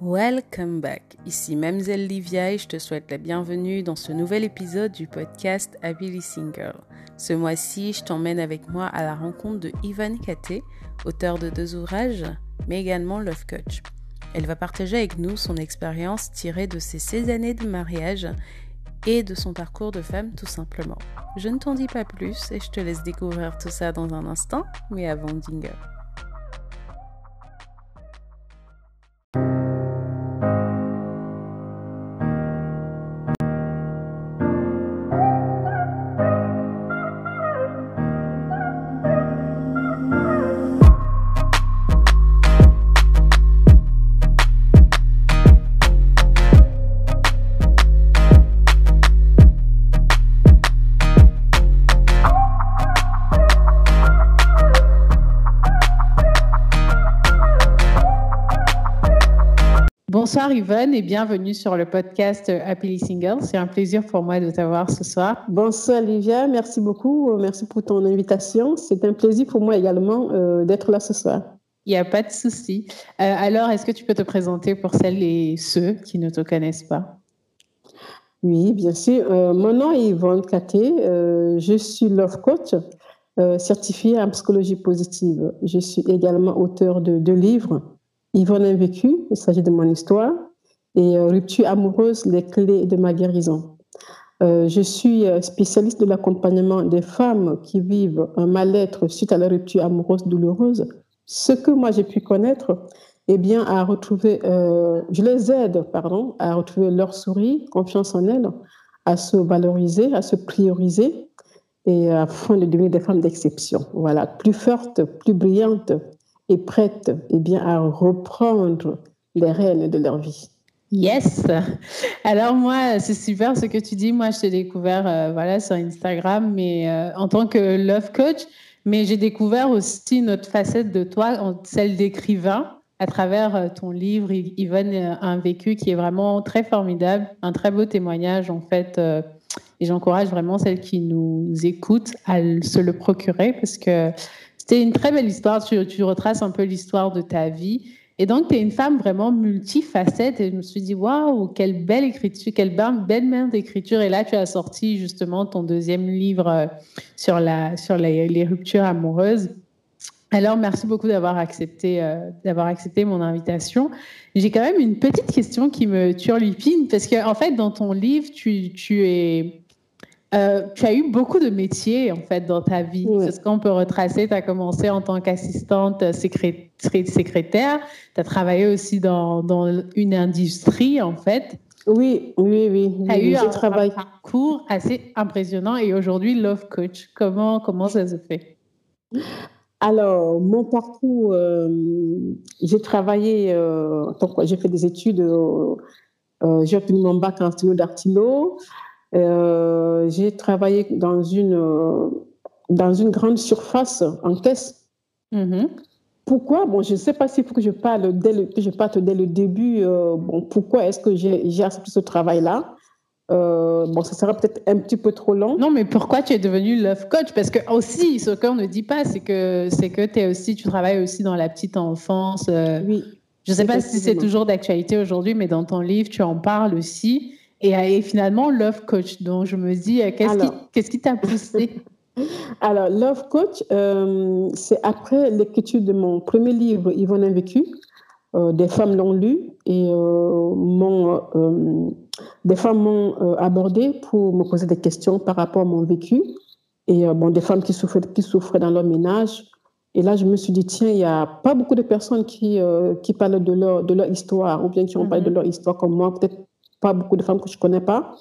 Welcome back. Ici Mamzelle Livia et je te souhaite la bienvenue dans ce nouvel épisode du podcast Happily Single. Ce mois-ci, je t'emmène avec moi à la rencontre de Ivan Kate, auteur de deux ouvrages, mais également Love Coach. Elle va partager avec nous son expérience tirée de ses 16 années de mariage et de son parcours de femme tout simplement. Je ne t'en dis pas plus et je te laisse découvrir tout ça dans un instant, mais avant Dinger. Yvonne et bienvenue sur le podcast Happily Single. C'est un plaisir pour moi de t'avoir ce soir. Bonsoir Olivia, merci beaucoup. Merci pour ton invitation. C'est un plaisir pour moi également euh, d'être là ce soir. Il n'y a pas de souci. Euh, alors, est-ce que tu peux te présenter pour celles et ceux qui ne te connaissent pas? Oui, bien sûr. Euh, mon nom est Yvonne Katé. je suis love coach certifiée en psychologie positive. Je suis également auteur de deux livres Yvonne a vécu, il s'agit de mon histoire, et euh, Rupture amoureuse, les clés de ma guérison. Euh, je suis euh, spécialiste de l'accompagnement des femmes qui vivent un mal-être suite à la rupture amoureuse douloureuse. Ce que moi j'ai pu connaître, eh bien, à retrouver, je les aide, pardon, à retrouver leur souris, confiance en elles, à se valoriser, à se prioriser et afin de devenir des femmes d'exception. Voilà, plus fortes, plus brillantes, et prêtes eh bien, à reprendre les rênes de leur vie. Yes. Alors moi, c'est super ce que tu dis. Moi, je t'ai découvert euh, voilà sur Instagram, mais euh, en tant que love coach, mais j'ai découvert aussi une autre facette de toi, celle d'écrivain, à travers euh, ton livre Yvonne un vécu qui est vraiment très formidable, un très beau témoignage en fait. et j'encourage vraiment celles qui nous écoutent à se le procurer parce que c'était une très belle histoire. Tu, retraces un peu l'histoire de ta vie. Et donc, tu es une femme vraiment multifacette. Et je me suis dit, waouh, quelle belle écriture, quelle belle main d'écriture. Et là, tu as sorti justement ton deuxième livre euh, sur, la, sur les, ruptures amoureuses. Alors, merci beaucoup d'avoir accepté, euh, accepté mon invitation. J'ai quand même une petite question qui me turlupine, parce qu'en en fait, dans ton livre, tu, tu es euh, tu as eu beaucoup de métiers en fait dans ta vie. C'est ce qu'on peut retracer? Tu as commencé en tant qu'assistante secrétaire. Tu as travaillé aussi dans, dans, une industrie en fait. Oui, oui, oui. Tu as eu un, parcours assez impressionnant et aujourd'hui Love Coach. Comment, comment ça se fait? Alors, mon parcours, euh, j'ai travaillé, euh, j'ai fait des études, j'ai obtenu mon bac en stylo d'artilo. Euh, j'ai travaillé dans une, euh, dans une grande surface en caisse. Mm-hmm. Pourquoi? Bon, je ne sais pas s'il faut que je parle dès le, que je parte dès le début. Euh, bon, pourquoi est-ce que j'ai accepté ce travail-là? Bon, ça sera peut-être un petit peu trop long. Non, mais pourquoi tu es devenu love coach? Parce que aussi, ce qu'on ne dit pas, c'est que c'est que es aussi, tu travailles aussi dans la petite enfance. oui. Je ne sais pas si c'est toujours d'actualité aujourd'hui, mais dans ton livre, tu en parles aussi. Et, finalement, Love Coach, donc je me dis, euh, qu'est-ce qui t'a poussé? Alors, Love Coach, euh, c'est après l'écriture de mon premier livre, Yvonne a vécu. Euh, des femmes l'ont lu et des femmes m'ont abordé pour me poser des questions par rapport à mon vécu. Et bon, des femmes qui souffraient, qui souffraient dans leur ménage. Et là, je me suis dit, tiens, il n'y a pas beaucoup de personnes qui, qui parlent de leur, de leur histoire ou bien qui ont parlé de mhm. leur histoire comme moi. Peut-être pas beaucoup de femmes que je connais pas.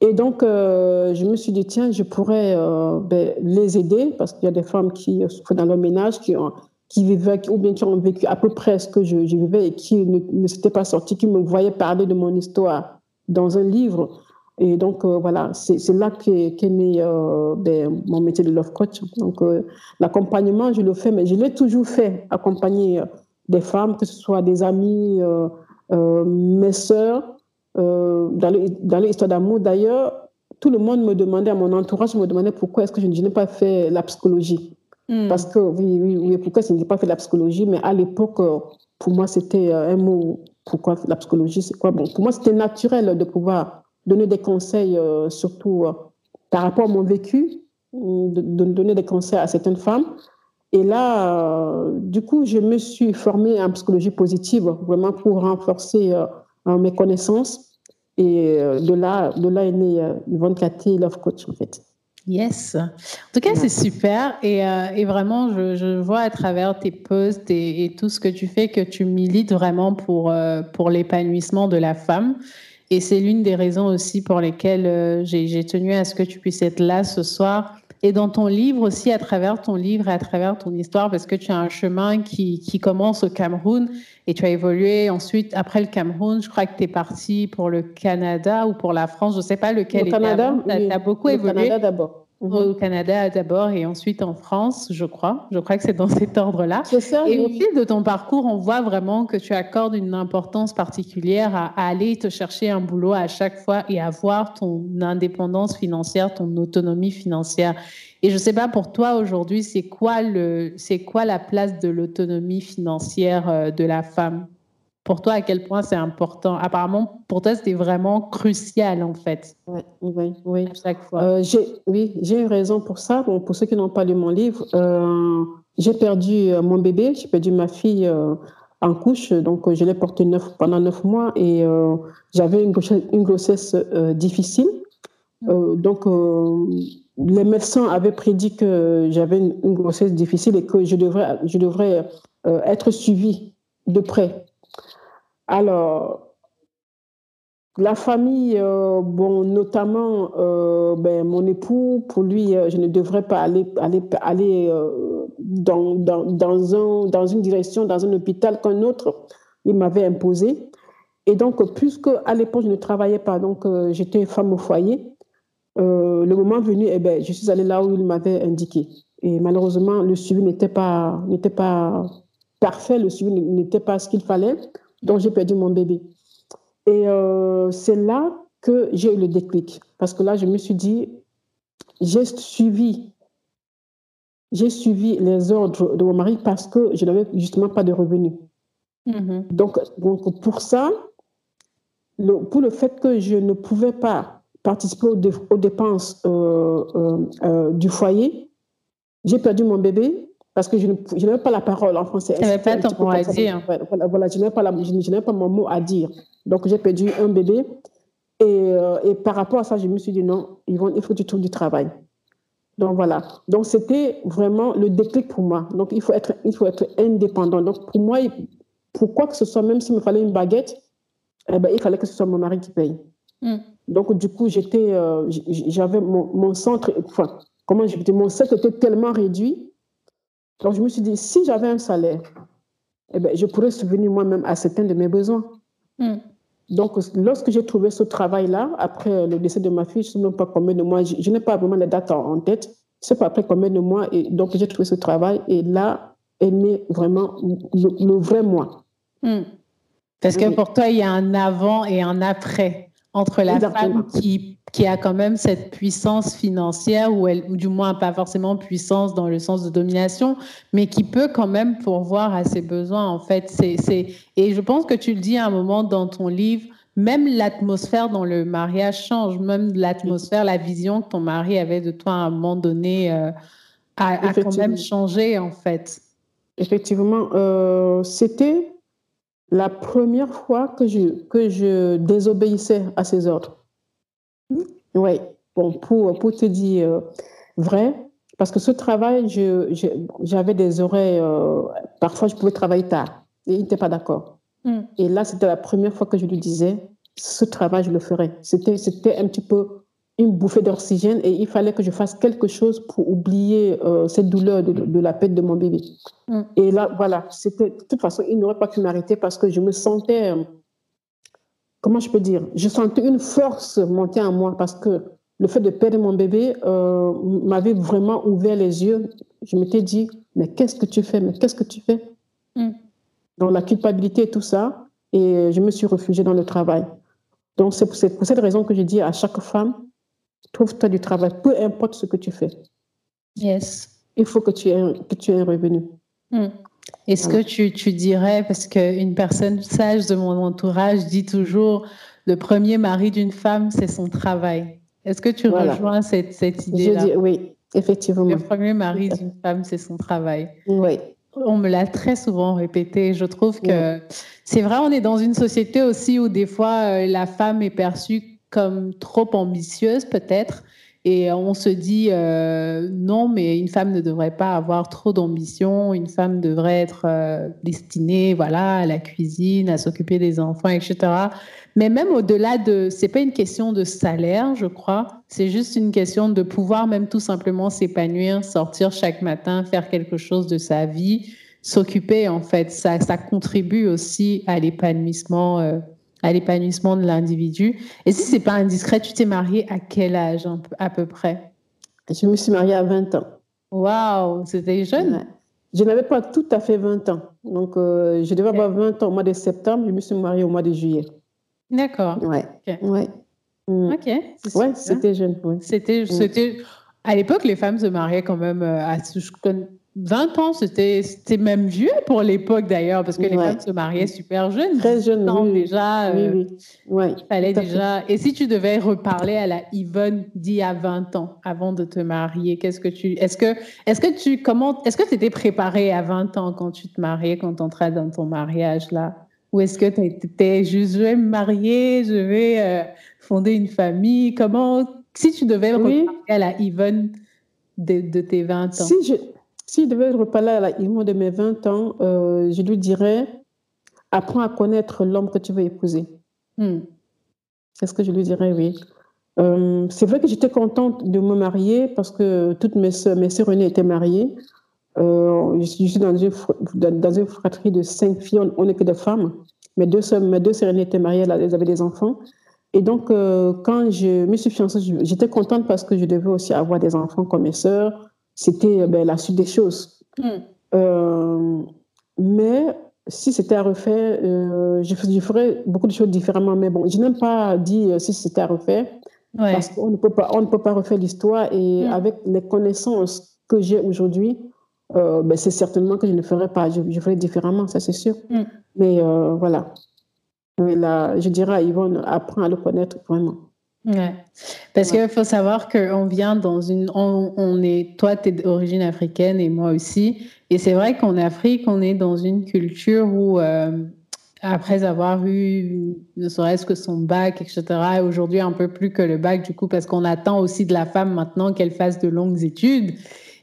Et donc, euh, je me suis dit, tiens, je pourrais euh, ben, les aider parce qu'il y a des femmes qui souffrent dans leur ménage, qui, ont, qui vivaient ou bien qui ont vécu à peu près ce que je, vivais et qui ne, s'étaient pas sorties, qui me voyaient parler de mon histoire dans un livre. Et donc, euh, voilà, c'est là qu'est né ben, mon métier de love coach. Donc, l'accompagnement, je le fais, mais je l'ai toujours fait, accompagner des femmes, que ce soit des amis, mes sœurs, euh, dans l'histoire d'amour, d'ailleurs, tout le monde me demandait, à mon entourage me demandait pourquoi est-ce que je, n'ai pas fait la psychologie. Hmm. Parce que, oui, oui, oui, pourquoi je n'ai pas fait la psychologie, mais à l'époque, euh, pour moi, c'était un mot. Pourquoi la psychologie, c'est quoi? Bon, Pour moi, c'était naturel de pouvoir donner des conseils, surtout par rapport à mon vécu, de, de, donner des conseils à certaines femmes. Et là, du coup, je me suis formée en psychologie positive, vraiment pour renforcer mes connaissances. Et de là, de là est née Yvonne Cathy, Love Coach, en fait. Yes. En tout cas, c'est super. Et, euh, et vraiment, je, je, vois à travers tes posts et, et, tout ce que tu fais que tu milites vraiment pour, euh, pour l'épanouissement de la femme. Et c'est l'une des raisons aussi pour lesquelles euh, j'ai tenu à ce que tu puisses être là ce soir. Et dans ton livre aussi, à travers ton livre et à travers ton histoire, parce que tu as un chemin qui, qui commence au Cameroun et tu as évolué ensuite, après le Cameroun, je crois que tu es parti pour le Canada ou pour la France, je ne sais pas lequel. Au Canada, tu as, beaucoup au évolué. Canada d'abord. Au Canada d'abord et ensuite en France, je crois. Je crois que c'est dans cet ordre-là. Et au fil de ton parcours, on voit vraiment que tu accordes une importance particulière à, à, aller te chercher un boulot à chaque fois et avoir ton indépendance financière, ton autonomie financière. Et je ne sais pas pour toi aujourd'hui, c'est quoi, le, quoi la place de l'autonomie financière euh, de la femme? Pour toi, à quel point c'est important? Apparemment, pour toi, c'était vraiment crucial en fait. Oui, oui, oui. À chaque fois. Euh, j'ai, oui, j'ai une raison pour ça. Bon, pour ceux qui n'ont pas lu mon livre, euh, j'ai perdu mon bébé, j'ai perdu ma fille en couche, donc je l'ai portée neuf, pendant neuf mois et j'avais une grossesse, une grossesse difficile. donc, les médecins avaient prédit que j'avais une, grossesse difficile et que je devrais, je devrais euh, être suivie de près. Alors, la famille, euh, bon, notamment euh, ben, mon époux, pour lui, je ne devrais pas aller, aller, aller dans, dans, dans, un, dans une direction, dans un hôpital qu'un autre, il m'avait imposé. Et donc, puisque à l'époque, je ne travaillais pas, donc j'étais femme au foyer, euh, le moment venu, eh ben, je suis allée là où il m'avait indiqué. Et malheureusement, le suivi n'était pas, n'était pas parfait, le suivi n'était pas ce qu'il fallait. Donc, j'ai perdu mon bébé. Et euh, c'est là que j'ai eu le déclic. Parce que là, je me suis dit, j'ai suivi, j'ai suivi les ordres de mon mari parce que je n'avais justement pas de revenus. Mm-hmm. Donc, donc, pour ça, le, pour le fait que je ne pouvais pas participer aux, dépenses euh, euh, euh, du foyer. J'ai perdu mon bébé parce que je n'avais pas la parole en français. Tu n'avais pas ton mot à dire. Voilà, je n'avais pas, pas, mon mot à dire. Donc, j'ai perdu un bébé. Et, et, par rapport à ça, je me suis dit non, il faut que tu trouves du travail. Donc, voilà. Donc, c'était vraiment le déclic pour moi. Donc, il faut être, il faut être indépendant. Donc, pour moi, pourquoi que ce soit, même s'il me fallait une baguette, eh ben, il fallait que ce soit mon mari qui paye. Mm. Donc, du coup, j'étais, euh, j'avais mon, centre, enfin, comment je dis, mon centre était tellement réduit. Donc, je me suis dit, si j'avais un salaire, eh ben, je pourrais subvenir moi-même à certains de mes besoins. Mm. Donc, lorsque j'ai trouvé ce travail-là, après le décès de ma fille, je ne sais même pas combien de mois, je, n'ai pas vraiment les dates en, tête, je ne sais pas après combien de mois, et donc j'ai trouvé ce travail, et là est né vraiment le, vrai moi. Mm. Parce que pour toi, il y a un avant et un après entre la femme qui, qui a quand même cette puissance financière, ou, elle, ou du moins pas forcément puissance dans le sens de domination, mais qui peut quand même pourvoir à ses besoins, en fait. C'est, et je pense que tu le dis à un moment dans ton livre, même l'atmosphère dans le mariage change, même l'atmosphère, la vision que ton mari avait de toi à un moment donné euh, a, a, quand même changé, en fait. Effectivement, euh, c'était la première fois que je, que je désobéissais à ses ordres. Oui, bon, pour, pour te dire euh, vrai, parce que ce travail, j'avais des oreilles, euh, parfois je pouvais travailler tard, et il n'était pas d'accord. Mm. Et là, c'était la première fois que je lui disais, ce travail, je le ferai. C'était un petit peu une bouffée d'oxygène et il fallait que je fasse quelque chose pour oublier euh, cette douleur de, la perte de mon bébé. Mm. Et là, voilà, c'était, de toute façon, il n'aurait pas pu m'arrêter parce que je me sentais, euh, comment je peux dire, je sentais une force monter en moi parce que le fait de perdre mon bébé euh, m'avait vraiment ouvert les yeux. Je m'étais dit, mais qu'est-ce que tu fais? Mais qu'est-ce que tu fais? Mm. Dans la culpabilité et tout ça. Et je me suis réfugiée dans le travail. Donc, c'est pour cette raison que je dis à chaque femme, Trouve-toi du travail, peu importe ce que tu fais. Yes. Il faut que tu aies, que tu aies un revenu. Hmm. Est-ce que tu, tu, dirais, parce qu'une personne sage de mon entourage dit toujours, le premier mari d'une femme, c'est son travail. Est-ce que tu rejoins cette, cette idée-là? Oui, effectivement. Le premier mari d'une femme, c'est son travail. Oui. On me l'a très souvent répété. Je trouve que c'est vrai, on est dans une société aussi où des fois, euh, la femme est perçue comme trop ambitieuse, peut-être. Et on se dit euh, non, mais une femme ne devrait pas avoir trop d'ambition. Une femme devrait être euh, destinée, voilà, à la cuisine, à s'occuper des enfants, etc. Mais même au-delà de, c'est pas une question de salaire, je crois. C'est juste une question de pouvoir même tout simplement s'épanouir, sortir chaque matin, faire quelque chose de sa vie, s'occuper en fait. Ça, ça contribue aussi à l'épanouissement, euh, à l'épanouissement de l'individu. Et si c'est pas indiscret, tu t'es mariée à quel âge à peu près? Je me suis mariée à 20 ans. Waouh, c'était jeune. Je n'avais pas tout à fait 20 ans. Donc, euh, je devais avoir 20 ans au mois de septembre. Je me suis mariée au mois de juillet. D'accord. Ouais. Ouais. Mm. Ok. Ouais, c'était jeune. C'était, mm. c'était. À l'époque, les femmes se mariaient quand même euh, à 20 ans. C'était, même vieux pour l'époque d'ailleurs, parce que les femmes se mariaient super jeunes. Très jeunes. Oui, déjà. oui, oui. Euh, ouais, il fallait déjà. Et si tu devais reparler à la Yvonne d'il y a 20 ans, avant de te marier, qu'est-ce que tu. Est-ce que, est-ce que tu. Comment. Est-ce que tu étais préparée à 20 ans quand tu te mariais, quand tu entrais dans ton mariage là? Ou est-ce que tu étais juste, je vais me marier, je vais euh, fonder une famille? Comment, si tu devais reparler à la Yvonne de, tes 20 ans? Si je, si je devais reparler à la Yvonne de mes 20 ans, euh, je lui dirais apprends à connaître l'homme que tu veux épouser. Hmm. C'est ce que je lui dirais, oui. Euh, c'est vrai que j'étais contente de me marier parce que toutes mes soeurs, mes soeurs aînées étaient mariées. Euh, je suis dans une, dans une fratrie de cinq filles, on n'est que des femmes. Mes deux soeurs, mes deux sœurs étaient mariées, elles avaient des enfants. Et donc, euh, quand je me suis fiancée, j'étais contente parce que je devais aussi avoir des enfants comme mes sœurs. C'était ben, la suite des choses. Hmm. Euh, mais si c'était à refaire, je, je, ferais beaucoup de choses différemment. Mais bon, je n'aime pas dire si c'était à refaire. Parce qu'on ne peut pas, on ne peut pas refaire l'histoire. Et hmm. avec les connaissances que j'ai aujourd'hui, euh, ben, c'est certainement que je ne ferais pas. Je, ferais différemment, ça c'est sûr. Mm. Mais euh, voilà. Mais là, je dirais à Yvonne, apprends à le connaître vraiment. Ouais. Parce qu'il faut savoir qu'on vient dans une. On, est, toi, tu es d'origine africaine et moi aussi. Et c'est vrai qu'en Afrique, on est dans une culture où, euh, après avoir eu ne serait-ce que son bac, etc., aujourd'hui un peu plus que le bac, du coup, parce qu'on attend aussi de la femme maintenant qu'elle fasse de longues études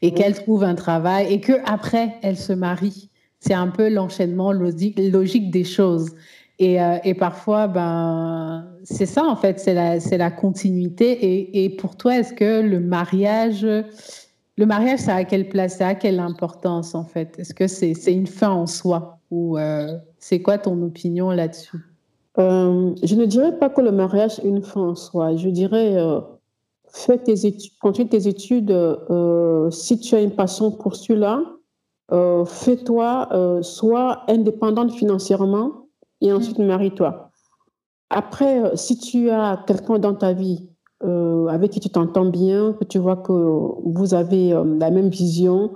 et qu'elle trouve un travail et que après elle se marie. C'est un peu l'enchaînement logique, logique des choses. Et, euh, et parfois, ben, c'est ça en fait, c'est la, continuité. Et, pour toi, est-ce que le mariage, le mariage, ça a quelle place, ça a quelle importance en fait? Est-ce que c'est, une fin en soi? Ou euh, c'est quoi ton opinion là-dessus? Euh, Je ne dirais pas que le mariage est une fin en soi. Je dirais fais tes études, continue tes études. Si tu as une passion pour cela, fais-toi, euh, sois indépendante financièrement et ensuite marie-toi. Après, si tu as quelqu'un dans ta vie avec qui tu t'entends bien, que tu vois que vous avez la même vision,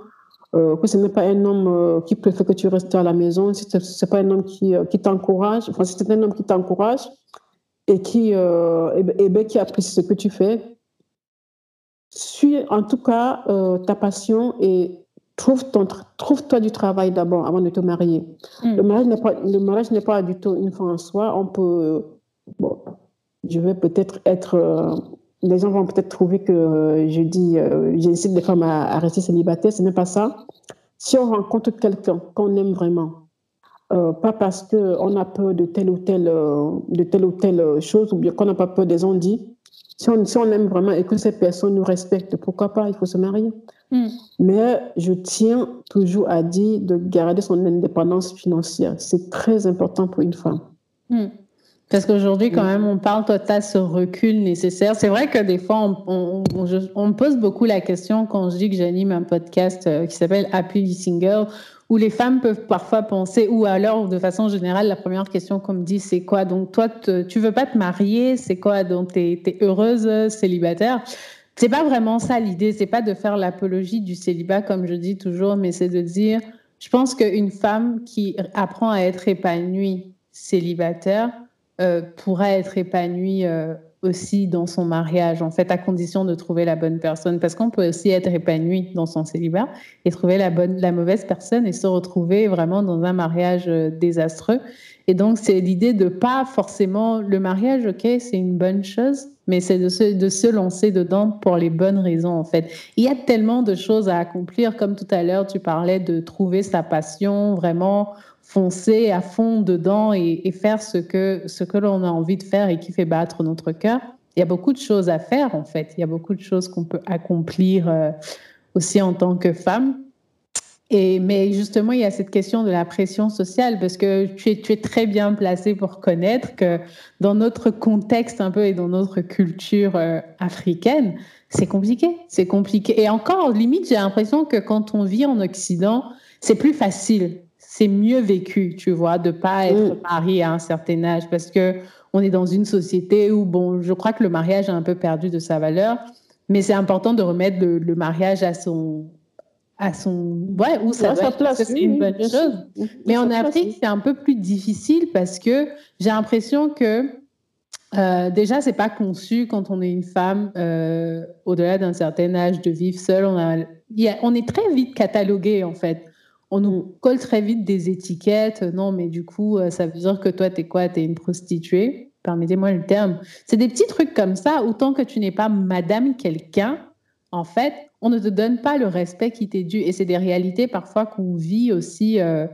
que ce n'est pas un homme qui préfère que tu restes à la maison, si ce n'est pas un homme qui, qui t'encourage, enfin, si c'est un homme qui t'encourage et qui, et, et ben, qui apprécie ce que tu fais, suis en tout cas euh, ta passion et trouve ton toi du travail d'abord avant de te marier. Mm. Le mariage n'est pas le mariage n'est pas du tout une fin en soi. On peut bon, je vais peut-être être, euh, les gens vont peut-être trouver que euh, je dis j'incite les femmes à, rester célibataires. Ce n'est pas ça. Si on rencontre quelqu'un qu'on aime vraiment, pas parce qu'on a peur de telle ou telle, de telle ou telle chose, ou bien qu'on n'a pas peur des dit si on, aime vraiment et que ces personnes nous respectent, pourquoi pas, il faut se marier. Hmm. Mais je tiens toujours à dire de garder son indépendance financière. C'est très important pour une femme. Hmm. Parce qu'aujourd'hui, quand même, on parle, toi, tu as ce recul nécessaire. C'est vrai que des fois, on, on, me pose beaucoup la question quand je dis que j'anime un podcast euh, qui s'appelle Happy Single, où les femmes peuvent parfois penser, ou alors de façon générale, la première question qu'on me dit, c'est quoi? Donc toi, tu veux pas te marier, c'est quoi? Donc tu es, heureuse célibataire? C'est pas vraiment ça l'idée, c'est pas de faire l'apologie du célibat comme je dis toujours, mais c'est de dire je pense qu'une femme qui apprend à être épanouie célibataire euh, pourra être épanouie euh, aussi dans son mariage, en fait, à condition de trouver la bonne personne. Parce qu'on peut aussi être épanoui dans son célibat et trouver la, bonne, la mauvaise personne et se retrouver vraiment dans un mariage euh, désastreux. Et donc, c'est l'idée de pas forcément le mariage, ok, c'est une bonne chose, mais c'est de se, de se lancer dedans pour les bonnes raisons, en fait. Il y a tellement de choses à accomplir, comme tout à l'heure, tu parlais de trouver sa passion, vraiment foncer à fond dedans et, faire ce que, ce que l'on a envie de faire et qui fait battre notre cœur. Il y a beaucoup de choses à faire, en fait. Il y a beaucoup de choses qu'on peut accomplir euh, aussi en tant que femme. Et, mais justement, il y a cette question de la pression sociale, parce que tu es, très bien placé pour connaître que dans notre contexte un peu et dans notre culture euh, africaine, c'est compliqué. C'est compliqué. Et encore, limite, j'ai l'impression que quand on vit en Occident, c'est plus facile c'est mieux vécu, tu vois, de pas être mm. marié à un certain âge parce que on est dans une société où, bon, je crois que le mariage a un peu perdu de sa valeur, mais c'est important de remettre le, mariage à son, à son, ouais, où ça sa place. C'est une bonne chose. Mais en Afrique, c'est un peu plus difficile parce que j'ai l'impression que euh, déjà, c'est pas conçu quand on est une femme euh, au-delà d'un certain âge de vivre seule. On, a, on est très vite catalogué en fait on nous colle très vite des étiquettes. Non, mais du coup, euh, ça veut dire que toi, t'es quoi? T'es une prostituée? Permettez-moi le terme. C'est des petits trucs comme ça, autant que tu n'es pas madame quelqu'un, en fait, on ne te donne pas le respect qui t'est dû. Et c'est des réalités parfois qu'on vit aussi, euh,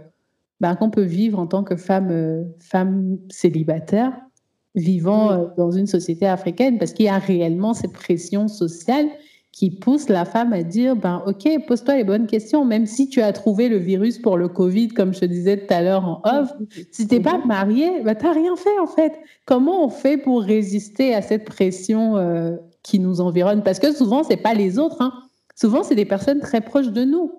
ben, qu'on peut vivre en tant que femme, euh, femme célibataire, vivant dans une société africaine, parce qu'il y a réellement cette pression sociale qui pousse la femme à dire ben ok pose-toi les bonnes questions même si tu as trouvé le virus pour le Covid comme je te disais tout à l'heure en off. Si t'es pas marié ben t'as rien fait en fait. Comment on fait pour résister à cette pression euh, qui nous environne? Parce que souvent c'est pas les autres hein. souvent c'est des personnes très proches de nous.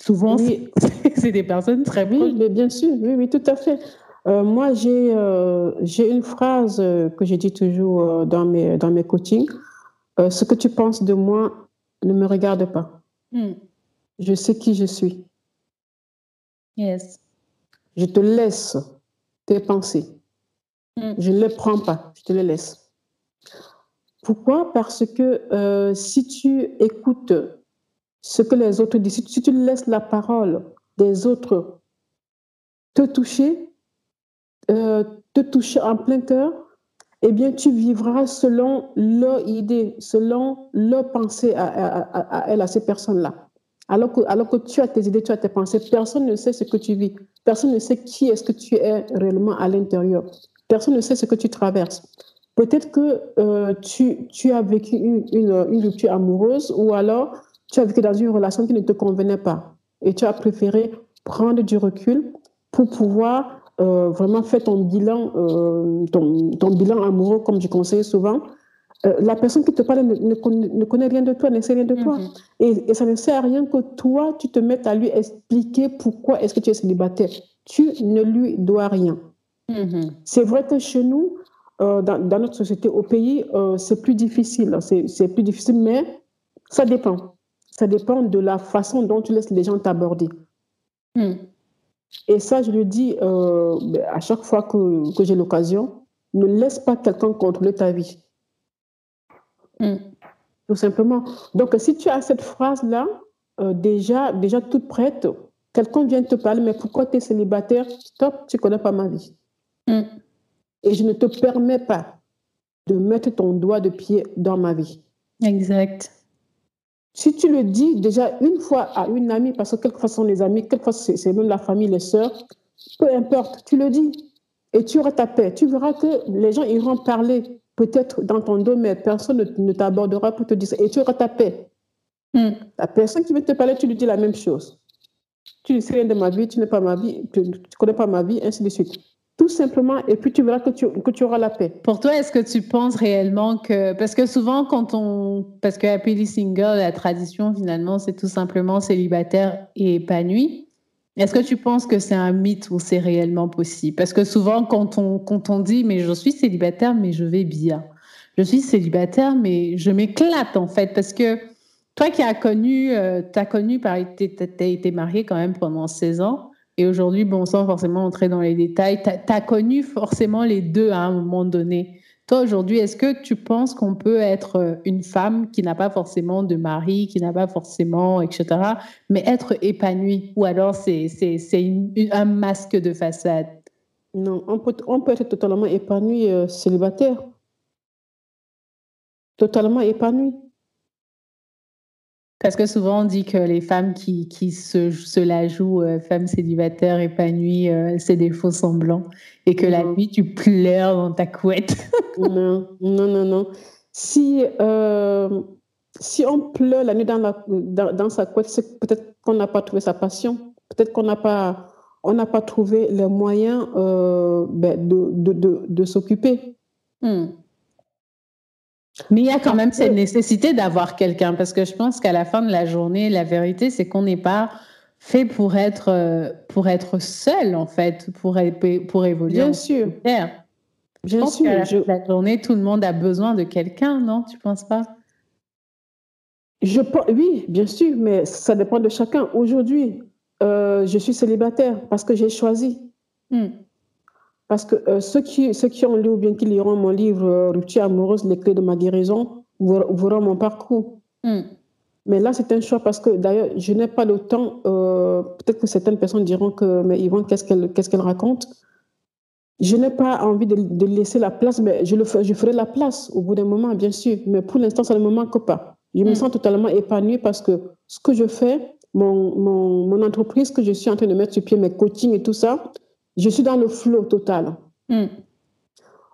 Souvent c'est des personnes très proches. oui mais bien sûr oui oui tout à fait. Euh, moi j'ai euh, j'ai une phrase que j'ai dit toujours dans mes dans mes coachings euh, ce que tu penses de moi ne me regarde pas. Hmm. Je sais qui je suis. Yes. Je te laisse tes pensées. Hmm. Je ne les prends pas, je te les laisse. Pourquoi? Parce que euh, si tu écoutes ce que les autres disent, si tu laisses la parole des autres te toucher, euh, te toucher en plein cœur, eh bien, tu vivras selon leur idée, selon leur pensée à, à, à, à ces personnes-là. Alors que, alors que tu as tes idées, tu as tes pensées, personne ne sait ce que tu vis. Personne ne sait qui est-ce que tu es réellement à l'intérieur. Personne ne sait ce que tu traverses. Peut-être que euh, tu, tu, as vécu une, une, une, rupture amoureuse ou alors tu as vécu dans une relation qui ne te convenait pas et tu as préféré prendre du recul pour pouvoir euh, vraiment fais ton bilan, euh, ton, ton, bilan amoureux, comme je conseille souvent. Euh, la personne qui te parle ne, ne, connaît, rien de toi, ne sait rien de toi. Mhm. Et, et, ça ne sert à rien que toi, tu te mettes à lui expliquer pourquoi est-ce que tu es célibataire. Tu ne lui dois rien. Mhm. C'est vrai que chez nous, dans, dans, notre société, au pays, c'est plus difficile. C'est plus difficile, mais ça dépend. Ça dépend de la façon dont tu laisses les gens t'aborder. Mhm. Et ça, je le dis euh, à chaque fois que, que j'ai l'occasion, ne laisse pas quelqu'un contrôler ta vie. Mm. Tout simplement. Donc, si tu as cette phrase-là, euh, déjà, déjà toute prête, quelqu'un vient te parler, mais pourquoi tu es célibataire? Stop, tu ne connais pas ma vie. Mm. Et je ne te permets pas de mettre ton doigt de pied dans ma vie. Exact. Si tu le dis déjà une fois à une amie, parce que quelquefois ce sont les amis, quelquefois c'est même la famille, les sœurs, peu importe, tu le dis et tu auras ta paix. Tu verras que les gens iront parler peut-être dans ton domaine, personne ne, t'abordera pour te dire ça et tu auras ta paix. Hmm. La personne qui veut te parler, tu lui dis la même chose. Tu ne sais rien de ma vie, tu n'es pas ma vie, tu ne connais pas ma vie, ainsi de suite tout simplement, et puis tu verras que tu, que tu auras la paix. Pour toi, est-ce que tu penses réellement que, parce que souvent quand on, parce que happily single, la tradition finalement, c'est tout simplement célibataire et épanoui. Est-ce que tu penses que c'est un mythe ou c'est réellement possible? Parce que souvent, quand on, quand on dit, mais je suis célibataire, mais je vais bien. Je suis célibataire, mais je m'éclate en fait, parce que toi qui as connu, euh, tu as connu, tu as été marié quand même pendant 16 ans. Et aujourd'hui, bon, sans forcément entrer dans les détails, tu as, connu forcément les deux à un moment donné. Toi, aujourd'hui, est-ce que tu penses qu'on peut être euh, une femme qui n'a pas forcément de mari, qui n'a pas forcément, etc., mais être épanouie? Ou alors c'est un masque de façade? Non, on peut, on peut être totalement épanoui euh, célibataire. Totalement épanoui. Parce que souvent, on dit que les femmes qui, qui se, se la jouent euh, femmes célibataires épanouies, euh, c'est des faux semblants. Et que la nuit, tu pleures dans ta couette. non, non, non, non. Si, euh, si on pleure la nuit dans, la, dans, sa couette, c'est peut-être qu'on n'a pas trouvé sa passion. Peut-être qu'on n'a pas, on n'a pas trouvé les moyens ben, de, de, de, de s'occuper. Hmm. Mais il y a quand même cette nécessité d'avoir quelqu'un parce que je pense qu'à la fin de la journée, la vérité, c'est qu'on n'est pas fait pour être, euh, pour être seul, en fait, pour, pour évoluer. Bien sûr. Je pense sûr. la, la journée, tout le monde a besoin de quelqu'un, non? Tu ne penses pas? Je, Oui, bien sûr, mais ça dépend de chacun. Aujourd'hui, euh, je suis célibataire parce que j'ai choisi. Hmm. Parce que euh, ceux, qui, ceux qui ont lu ou bien qui liront mon livre euh, Rupture amoureuse, les clés de ma guérison, verront mon parcours. Hmm. Mais là, c'est un choix parce que d'ailleurs, je n'ai pas le temps. Euh, peut-être que certaines personnes diront que, mais Yvonne, qu'est-ce qu'elle qu'est-ce qu'elle raconte? Je n'ai pas envie de, de, laisser la place, mais je, le, je ferai la place au bout d'un moment, bien sûr. Mais pour l'instant, ça ne me manque pas. Je me hmm. sens totalement épanouie parce que ce que je fais, mon, mon, mon entreprise que je suis en train de mettre sur pied, mes coachings et tout ça, je suis dans le flot total. Hmm.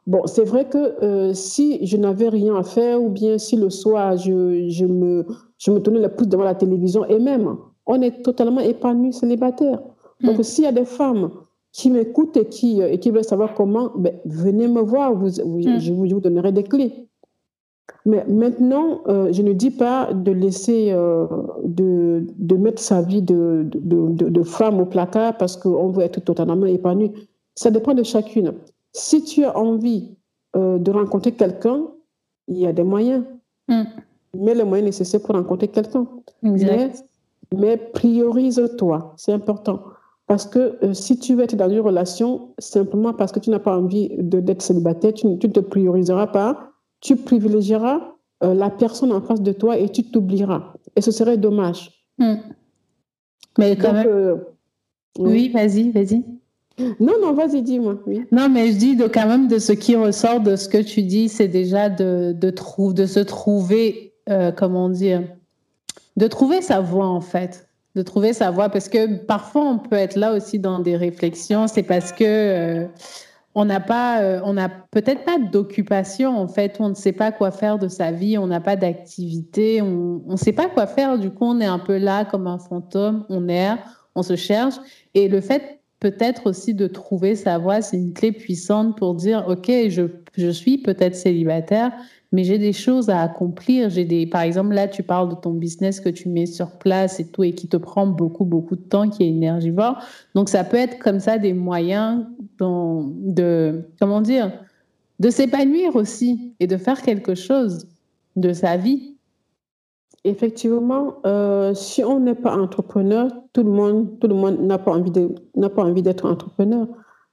Bon, c'est vrai que euh, si je n'avais rien à faire ou bien si le soir je, je me, je me tenais le pouce devant la télévision et même, on est totalement épanoui célibataire. Donc, hmm. s'il y a des femmes qui m'écoutent et qui, et qui veulent savoir comment, ben, venez me voir, vous, hmm. je, vous, donnerai des clés. Mais maintenant, euh, je ne dis pas de laisser, euh, de, de, mettre sa vie de, de, de, femme au placard parce qu'on veut être totalement épanoui. Ça dépend de chacune. Si tu as envie euh, de rencontrer quelqu'un, il y a des moyens. Mm. Mets les moyens nécessaires pour rencontrer quelqu'un. Mais, mais priorise-toi, c'est important. Parce que si tu veux être dans une relation, simplement parce que tu n'as pas envie d'être célibataire, tu ne te prioriseras pas tu privilégieras euh, la personne en face de toi et tu t'oublieras. Et ce serait dommage. Hmm. Mais quand même. Euh, oui, vas-y, vas-y. Non, non, vas-y, dis-moi. Oui. Non, mais je dis de, quand même de ce qui ressort de ce que tu dis, c'est déjà de, de, de se trouver, euh, comment dire, de trouver sa voie en fait. De trouver sa voie parce que parfois on peut être là aussi dans des réflexions, c'est parce que on n'a pas, euh, on n'a peut-être pas d'occupation en fait, on ne sait pas quoi faire de sa vie, on n'a pas d'activité, on ne sait pas quoi faire. Du coup, on est un peu là comme un fantôme, on erre, on se cherche. Et le fait peut-être aussi de trouver sa voie, c'est une clé puissante pour dire, ok, je, je suis peut-être célibataire, mais j'ai des choses à accomplir. J'ai des, par exemple, là, tu parles de ton business que tu mets sur place et tout, et qui te prend beaucoup, beaucoup de temps, qui est énergivore. Donc, ça peut être comme ça des moyens de, comment dire, de s'épanouir aussi et de faire quelque chose de sa vie. Effectivement, euh, si on n'est pas entrepreneur, tout le monde, tout le monde n'a pas envie de, n'a pas envie d'être entrepreneur.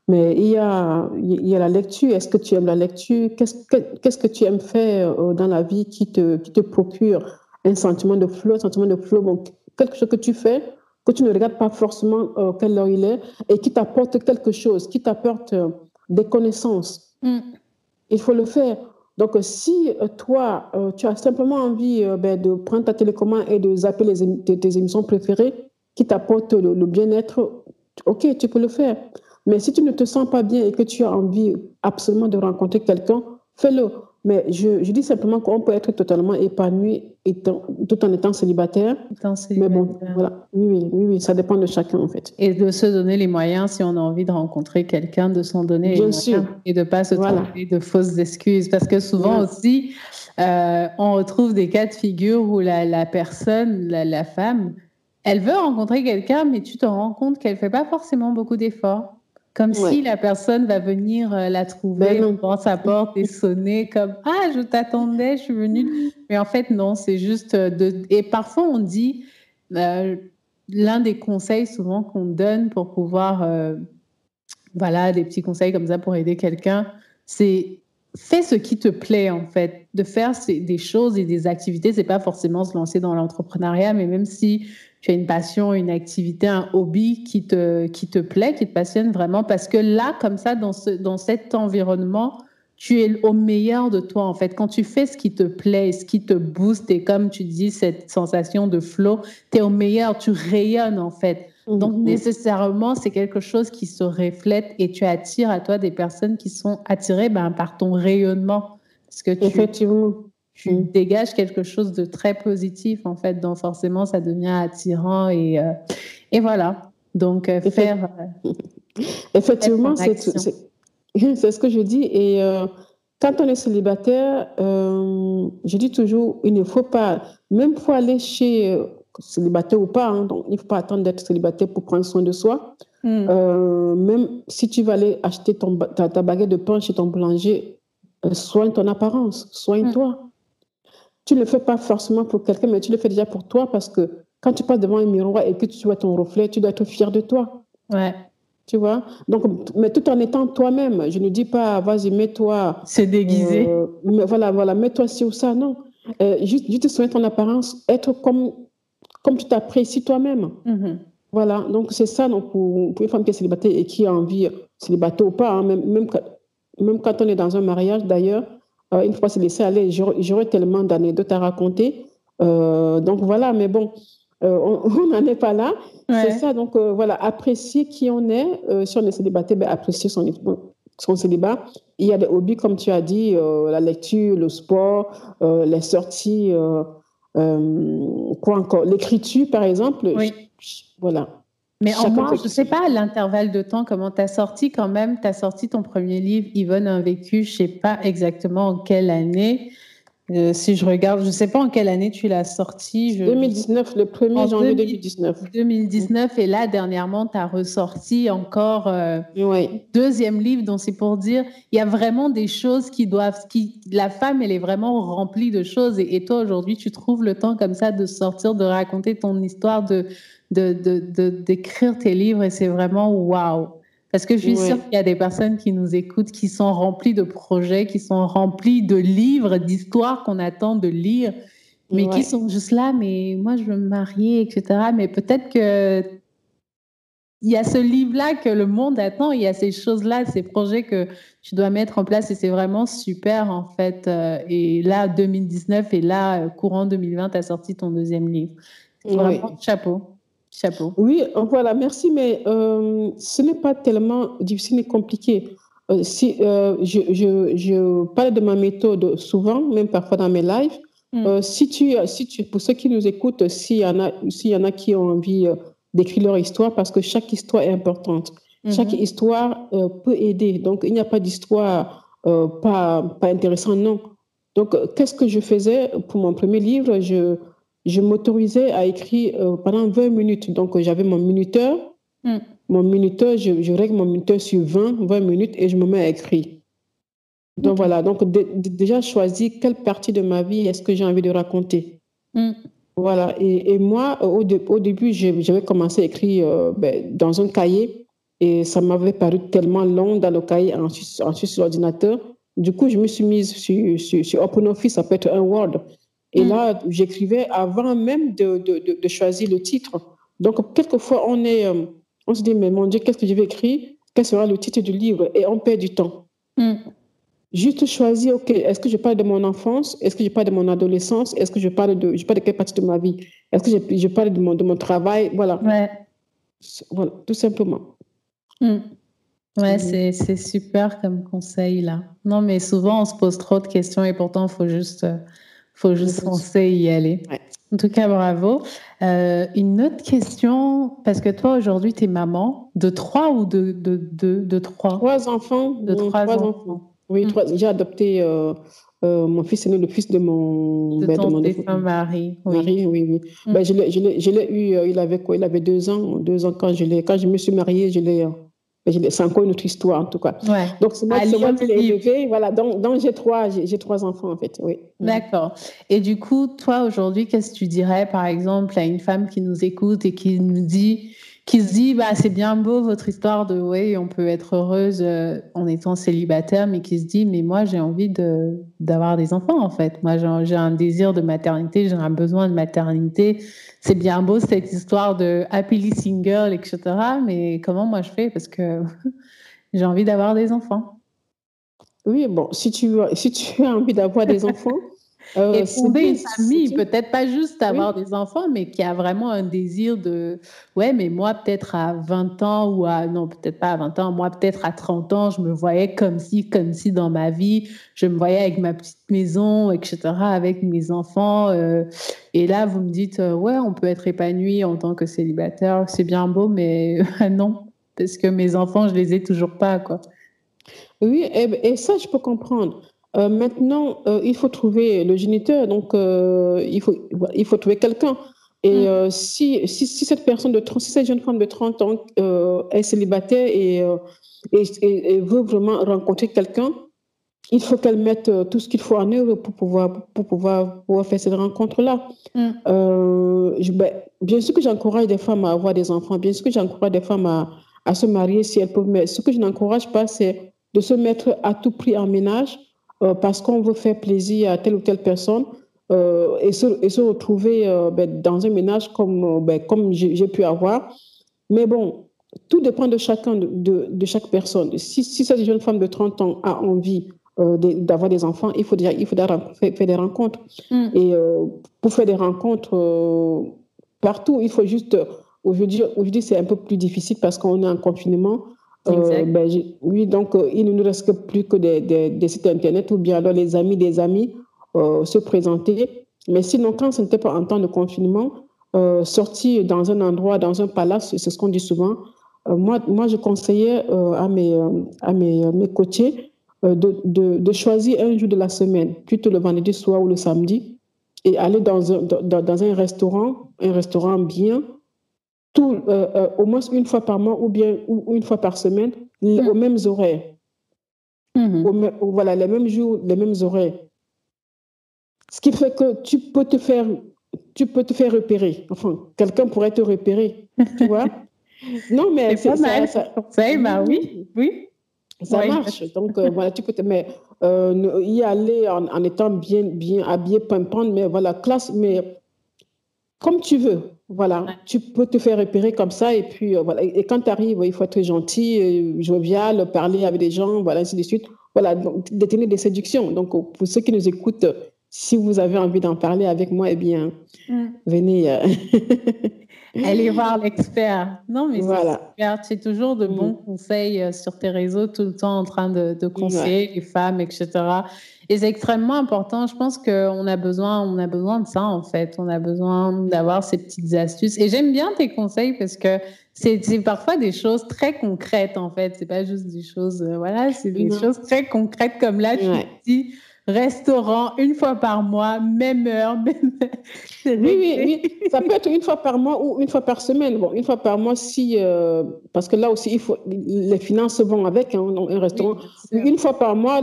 Mais il y a, il y a la lecture. Est-ce que tu aimes la lecture? Qu'est-ce que, qu'est-ce que tu aimes faire euh, dans la vie qui te, qui te procure un sentiment de flot, un sentiment de flot? Quelque chose que tu fais, que tu ne regardes pas forcément euh, quelle heure il est, et qui t'apporte quelque chose, qui t'apporte euh, des connaissances. Mm. Il faut le faire. Donc, si toi, tu as simplement envie ben, de prendre ta télécommande et de zapper les, tes, émissions préférées qui t'apportent le bien-être, ok, tu peux le faire. Mais si tu ne te sens pas bien et que tu as envie absolument de rencontrer quelqu'un, fais-le. Mais je, je, dis simplement qu'on peut être totalement épanoui tout en étant célibataire. Mais bon, voilà. Oui, oui, oui, ça dépend de chacun en fait. Et de se donner les moyens, si on a envie de rencontrer quelqu'un, de s'en donner Bien sûr. et de ne pas se trouver de fausses excuses. Parce que souvent aussi, euh, on retrouve des cas de figure où la, la personne, la, la, femme, elle veut rencontrer quelqu'un, mais tu te rends compte qu'elle ne fait pas forcément beaucoup d'efforts Comme si la personne va venir euh, la trouver ben devant sa porte et sonner comme Ah, je t'attendais, je suis venue. Mais en fait, non, c'est juste de. Et parfois, on dit euh, l'un des conseils souvent qu'on donne pour pouvoir. Euh, voilà, des petits conseils comme ça pour aider quelqu'un, c'est fais ce qui te plaît en fait. De faire des choses et des activités, c'est pas forcément se lancer dans l'entrepreneuriat, mais même si tu as une passion, une activité, un hobby qui te, qui te plaît, qui te passionne vraiment, parce que là, comme ça, dans, ce, dans cet environnement, tu es au meilleur de toi, en fait. Quand tu fais ce qui te plaît, ce qui te booste, et comme tu dis, cette sensation de flow, tu es au meilleur, tu rayonnes, en fait. Donc, mhm. nécessairement, c'est quelque chose qui se reflète et tu attires à toi des personnes qui sont attirées ben, par ton rayonnement. Parce que tu, Effectivement tu dégages quelque chose de très positif, en fait. Donc, forcément, ça devient attirant. Et, euh, et voilà. Donc, euh, faire. Euh, Effectivement, c'est ce que je dis. Et quand on est célibataire, je dis toujours, il ne faut pas, même pour aller chez célibataire ou pas, hein, donc il ne faut pas attendre d'être célibataire pour prendre soin de soi. Mm. même si tu vas aller acheter ton, ta, baguette de pain chez ton boulanger, soigne ton apparence, soigne-toi. Tu ne le fais pas forcément pour quelqu'un, mais tu le fais déjà pour toi parce que quand tu passes devant un miroir et que tu vois ton reflet, tu dois être fier de toi. Ouais. Tu vois? Donc, mais tout en étant toi-même. Je ne dis pas, vas-y, mets-toi. C'est déguisé. Euh, mais voilà, voilà, mets-toi ci ou ça. Non. Euh, juste, juste soigner ton apparence, être comme, comme tu t'apprécies toi-même. Mm-hmm. Voilà, donc c'est ça donc pour, pour, une femme qui est célibataire et qui a envie, célibataire ou pas, hein, même, même, même quand on est dans un mariage d'ailleurs, euh, une fois se laisser aller, j'aurais tellement d'anecdotes à raconter. Euh, donc voilà, mais bon, euh, on n'en est pas là. C'est ça, donc voilà, apprécier qui on est. si on est célibataire, ben, apprécier son, son célibat. Il y a des hobbies, comme tu as dit, la lecture, le sport, les sorties, quoi encore, l'écriture, par exemple. Oui. Voilà. Mais en moins, je ne sais pas, l'intervalle de temps, comment tu as sorti quand même, tu as sorti ton premier livre, Yvonne a vécu, je ne sais pas exactement en quelle année. Euh, si je regarde, je ne sais pas en quelle année tu l'as sorti. 2019, le 1er janvier 2019. 2019, et là, dernièrement, tu as ressorti encore euh, deuxième livre, donc c'est pour dire, il y a vraiment des choses qui doivent, qui, la femme, elle est vraiment remplie de choses, et, et toi, aujourd'hui, tu trouves le temps comme ça de sortir, de raconter ton histoire, de, de, d'écrire tes livres et c'est vraiment waouh. Parce que je suis sûre qu'il y a des personnes qui nous écoutent qui sont remplies de projets, qui sont remplies de livres, d'histoires qu'on attend de lire, mais qui sont juste là, mais moi je veux me marier, etc. Mais peut-être que il y a ce livre-là que le monde attend, il y a ces choses-là, ces projets que tu dois mettre en place et c'est vraiment super en fait. Euh, et là, 2019 et là, courant 2020, tu as sorti ton deuxième livre. Vraiment chapeau. Chapeau. Oui, voilà, merci, mais euh, ce n'est pas tellement difficile et compliqué. Euh, si, euh, je, je, je, parle de ma méthode souvent, même parfois dans mes lives. Hmm. si tu, si tu, pour ceux qui nous écoutent, s'il y, en a, s'il y en a qui ont envie d'écrire leur histoire, parce que chaque histoire est importante. Hmm. Chaque histoire peut aider. Donc, il n'y a pas d'histoire pas, pas intéressante, non. Donc, qu'est-ce que je faisais pour mon premier livre? Je, je m'autorisais à écrire euh, pendant 20 minutes. Donc, j'avais mon minuteur. Hmm. Mon minuteur, je, règle mon minuteur sur 20, 20 minutes et je me mets à écrire. Donc, voilà. Donc, déjà choisi quelle partie de ma vie est-ce que j'ai envie de raconter. Hmm. Voilà. Et, moi, au, au début, j'avais commencé à écrire euh, ben, dans un cahier et ça m'avait paru tellement long dans le cahier, ensuite, ensuite sur l'ordinateur. Du coup, je me suis mise sur, sur, sur OpenOffice, ça peut être un Word. Et mm. là, j'écrivais avant même de, de, de, choisir le titre. Donc, quelquefois, on, est, euh, on se dit, mais mon Dieu, qu'est-ce que je vais écrire? Quel sera le titre du livre? Et on perd du temps. Mm. Juste choisir, OK, est-ce que je parle de mon enfance? Est-ce que je parle de mon adolescence? Est-ce que je parle de, je parle de quelle partie de ma vie? Est-ce que je, je, parle de mon, de mon travail? Voilà. Ouais. Voilà, tout simplement. Mm. Ouais, mm-hmm. c'est super comme conseil là. Non, mais souvent on se pose trop de questions et pourtant il faut juste euh, faut juste penser y aller. En tout cas, bravo. Euh, une autre question, parce que toi, aujourd'hui, tu es maman de trois ou de, de, de, de trois? Trois enfants. De trois, enfants. Oui, hmm. j'ai adopté euh, euh, mon fils aîné, le fils de mon... De ben, ton de mari. Oui. Marie, oui, oui. Hmm. Ben, je l'ai eu, il avait quoi? Il avait deux ans. Deux ans quand je, quand je me suis mariée, je l'ai c'est encore une autre histoire, en tout cas. Donc, c'est moi, moi, qui l'ai élevé. Voilà, donc, donc j'ai trois, j'ai trois enfants, en fait. Oui. D'accord. Et du coup, toi, aujourd'hui, qu'est-ce que tu dirais, par exemple, à une femme qui nous écoute et qui nous dit qui se dit bah c'est bien beau votre histoire de oui on peut être heureuse euh, en étant célibataire mais qui se dit mais moi j'ai envie de d'avoir des enfants en fait. Moi j'ai un désir de maternité j'ai un besoin de maternité. C'est bien beau cette histoire de happily single etc mais comment moi je fais? Parce que j'ai envie d'avoir des enfants. Oui bon si tu si tu as envie d'avoir des enfants euh, et fonder une famille, peut-être pas juste avoir des enfants, mais qui a vraiment un désir de, ouais, mais moi, peut-être à 20 ans ou à, non, peut-être pas à 20 ans, moi, peut-être à 30 ans, je me voyais comme si, comme si dans ma vie, je me voyais avec ma petite maison, etc., avec mes enfants. Euh, et là, vous me dites, euh, ouais, on peut être épanoui en tant que célibataire, c'est bien beau, mais non, parce que mes enfants, je les ai toujours pas, quoi. Oui, et, et ça, je peux comprendre. Euh, maintenant, euh, il faut trouver le géniteur, donc euh, il, faut, il faut trouver quelqu'un. Et mm. si, si, si, cette personne de 30, si cette jeune femme de 30 ans est célibataire et, et, veut vraiment rencontrer quelqu'un, il faut qu'elle mette tout ce qu'il faut en œuvre pour pouvoir, pour pouvoir, pouvoir faire cette rencontre-là. Mm. Ben, bien sûr que j'encourage des femmes à avoir des enfants, bien sûr que j'encourage des femmes à, à, se marier si elles peuvent, mais ce que je n'encourage pas, c'est de se mettre à tout prix en ménage euh, parce qu'on veut faire plaisir à telle ou telle personne euh, et, se, et, se, retrouver euh, ben, dans un ménage comme, ben, comme j'ai pu avoir. Mais bon, tout dépend de chacun, de, de, chaque personne. Si, si, cette jeune femme de 30 ans a envie d'avoir des enfants, il faut déjà, il faut faire, des rencontres. Mm. Et pour faire des rencontres partout, il faut juste. Aujourd'hui, aujourd'hui c'est un peu plus difficile parce qu'on est en confinement. Euh, ben, oui, donc euh, il ne nous reste plus que des, des, sites internet ou bien alors les amis des amis euh, se présenter. Mais sinon, quand ce n'était pas en temps de confinement, sortir dans un endroit, dans un palace, c'est ce qu'on dit souvent. moi, moi, je conseillais à mes, à mes, mes coachés de, de, de, choisir un jour de la semaine, plutôt le vendredi soir ou le samedi, et aller dans un, dans, dans un restaurant, un restaurant bien, tout, euh, euh, au moins une fois par mois ou bien une fois par semaine, mm. aux mêmes horaires. Mm-hmm. voilà, les mêmes jours, les mêmes horaires. Ce qui fait que tu peux te faire, tu peux te faire repérer. Enfin, quelqu'un pourrait te repérer, tu vois. non, mais c'est ça, ça, ça, oui, oui. Ça marche. Donc, euh, voilà, tu peux te, mais, y aller en, en, étant bien, bien habillé, pimpant, mais voilà, classe, mais comme tu veux. Voilà, tu peux te faire repérer comme ça et puis euh, voilà. Et quand tu arrives, il faut être gentil, euh, jovial, parler avec des gens, voilà, ainsi de suite. Voilà, donc détenir des séductions. Donc pour ceux qui nous écoutent, si vous avez envie d'en parler avec moi, eh bien, mm. venez. Euh, Allez voir l'expert. Non, mais voilà. c'est toujours de bons mm. conseils sur tes réseaux, tout le temps en train de, conseiller les femmes, etc. Et c'est extrêmement important. Je pense qu'on a besoin, on a besoin de ça en fait. On a besoin d'avoir ces petites astuces. Et j'aime bien tes conseils parce que c'est parfois des choses très concrètes en fait. C'est pas juste des choses, euh, voilà, c'est des choses très concrètes comme là tu dis restaurant une fois par mois, même heure, même. oui, oui, oui. Ça peut être une fois par mois ou une fois par semaine. Bon, une fois par mois, si. Euh, parce que là aussi, il faut, les finances vont avec hein, un restaurant. une fois par mois,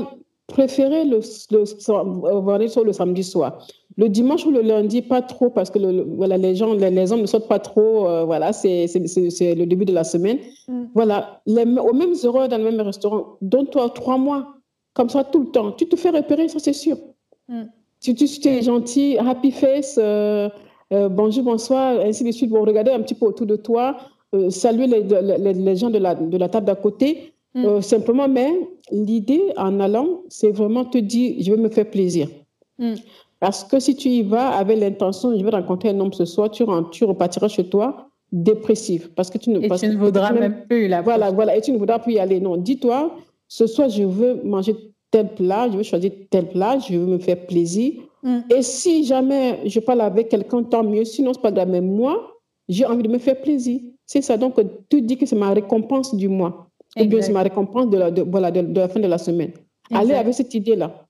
préférez le, le, le samedi soir. Le dimanche ou le lundi, pas trop, parce que le, voilà, les gens, les, hommes ne sortent pas trop. Euh, voilà, c'est le début de la semaine. Mm. Voilà, les, aux mêmes heures dans le même restaurant. Donne-toi trois mois, comme ça tout le temps. Tu te fais repérer, ça c'est sûr. Mm. Si tu, es gentil, happy face, euh, euh, bonjour, bonsoir, ainsi de suite. Bon, regardez un petit peu autour de toi, saluer les, les, les, gens de la, de la table d'à côté. Mm. simplement, mais l'idée en allant, c'est vraiment te dire, je vais me faire plaisir. Mm. Parce que si tu y vas avec l'intention, je vais rencontrer un homme ce soir, tu, tu repartiras chez toi dépressif. Parce que tu ne, et tu ne voudras même, plus la Voilà, voilà, et tu ne voudras plus y aller. Non, dis-toi, ce soir, je veux manger tel plat, je veux choisir tel plat, je veux me faire plaisir. Mm. Et si jamais je parle avec quelqu'un, tant mieux. Sinon, c'est pas grave. Mais moi, j'ai envie de me faire plaisir. C'est ça. Donc, tu dis que c'est ma récompense du mois. Ou bien c'est ma récompense de la, de, voilà, de, la fin de la semaine. Allez avec cette idée-là.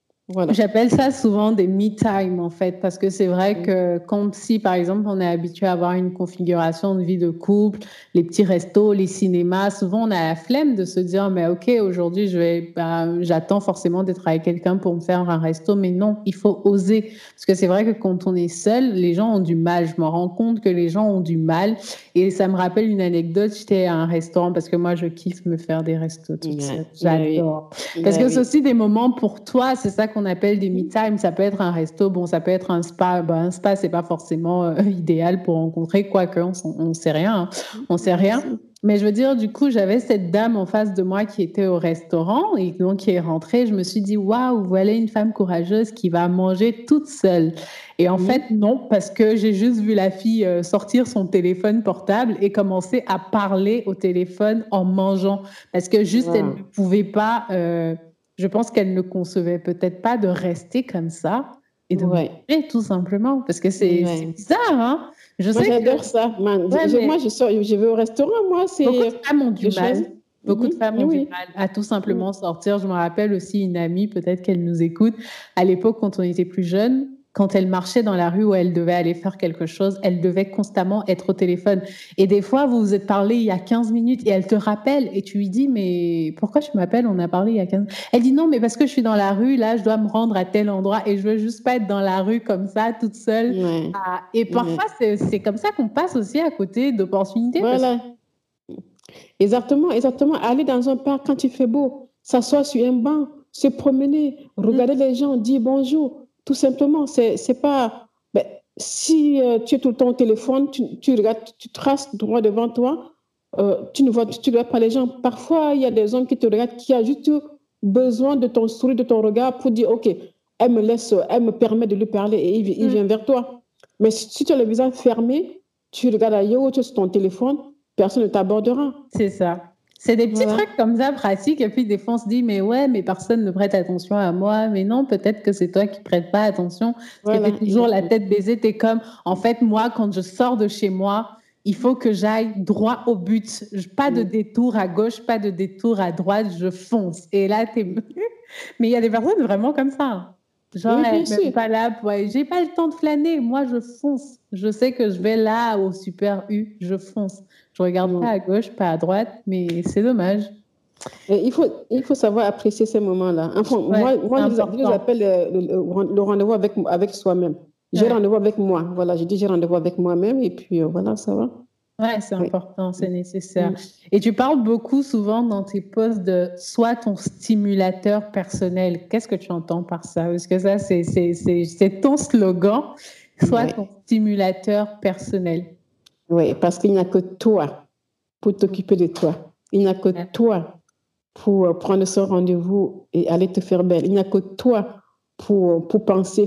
J'appelle ça souvent des me time en fait, parce que c'est vrai que comme si par exemple on est habitué à avoir une configuration de vie de couple, les petits restos, les cinémas, souvent on a la flemme de se dire mais ok aujourd'hui je vais, ben, j'attends forcément d'être avec quelqu'un pour me faire un resto, mais non, il faut oser, parce que c'est vrai que quand on est seul, les gens ont du mal. Je me rends compte que les gens ont du mal, et ça me rappelle une anecdote. J'étais à un restaurant parce que moi je kiffe me faire des restos toute seule, j'adore, parce que c'est aussi des moments pour toi, c'est ça qu'on appelle des me time. Ça peut être un resto, bon, ça peut être un spa. Ben, un spa, c'est pas forcément euh, idéal pour rencontrer, quoique on, on sait rien. Hein. On sait rien. Mais je veux dire, du coup, j'avais cette dame en face de moi qui était au restaurant et donc qui est rentrée. Je me suis dit, waouh, voilà une femme courageuse qui va manger toute seule. Et en fait, non, parce que j'ai juste vu la fille euh, sortir son téléphone portable et commencer à parler au téléphone en mangeant. Parce que juste, elle ne pouvait pas. Euh, je pense qu'elle ne concevait peut-être pas de rester comme ça et de manger tout simplement parce que c'est bizarre hein. Je moi, j'adore ça. Moi je sors je vais au restaurant moi c'est beaucoup de femmes ont du mal. beaucoup de femmes ont du mal à tout simplement sortir. Je me rappelle aussi une amie peut-être qu'elle nous écoute. À l'époque quand on était plus jeunes quand elle marchait dans la rue où elle devait aller faire quelque chose, elle devait constamment être au téléphone. Et des fois, vous vous êtes parlé il y a 15 minutes et elle te rappelle et tu lui dis, mais pourquoi je m'appelle On a parlé il y a 15 Elle dit, non, mais parce que je suis dans la rue, là, je dois me rendre à tel endroit et je veux juste pas être dans la rue comme ça, toute seule. Ah, et parfois, c'est comme ça qu'on passe aussi à côté d'opportunités. Voilà. Exactement, exactement. Aller dans un parc quand il fait beau, s'asseoir sur un banc, se promener, regarder mm. les gens, dire bonjour tout simplement, c'est pas. Ben, si euh, tu es tout le temps au téléphone, tu, regardes, tu traces droit devant toi, euh, tu ne vois tu regardes pas les gens. Parfois, il y a des hommes qui te regardent qui ont juste besoin de ton sourire, de ton regard pour dire OK, elle me laisse, elle me permet de lui parler et il, mm. vient vers toi. Mais si, tu as le visage fermé, tu regardes ailleurs, tu es sur ton téléphone, personne ne t'abordera. C'est ça. C'est des petits trucs comme ça pratiques. Et puis, des fois, on se dit, mais ouais, mais personne ne prête attention à moi. Mais non, peut-être que c'est toi qui prêtes pas attention. Parce que tu toujours la tête baisée. Tu es comme, en fait, moi, quand je sors de chez moi, il faut que j'aille droit au but. Pas de détour à gauche, pas de détour à droite, je fonce. Et là, tu es. mais il y a des personnes vraiment comme ça. Genre, même pas là, ouais, j'ai pas le temps de flâner. Moi, je fonce. Je sais que je vais là au super U, je fonce. Je regarde pas à gauche, pas à droite, mais c'est dommage. il, faut, il faut savoir apprécier ces moments-là. Enfin, moi, moi je, les appelle le, rendez-vous avec, avec soi-même. J'ai rendez-vous avec moi. Voilà, je dis j'ai rendez-vous avec moi-même et puis euh, voilà, ça va. Ouais, c'est important, c'est nécessaire. Et tu parles beaucoup souvent dans tes posts de soit ton stimulateur personnel. Qu'est-ce que tu entends par ça? Parce que ça, c'est ton slogan, soit ton stimulateur personnel. Oui, parce qu'il n'y a que toi pour t'occuper de toi. Il n'y a que toi pour euh, prendre ce rendez-vous et aller te faire belle. Il n'y a que toi pour, pour penser,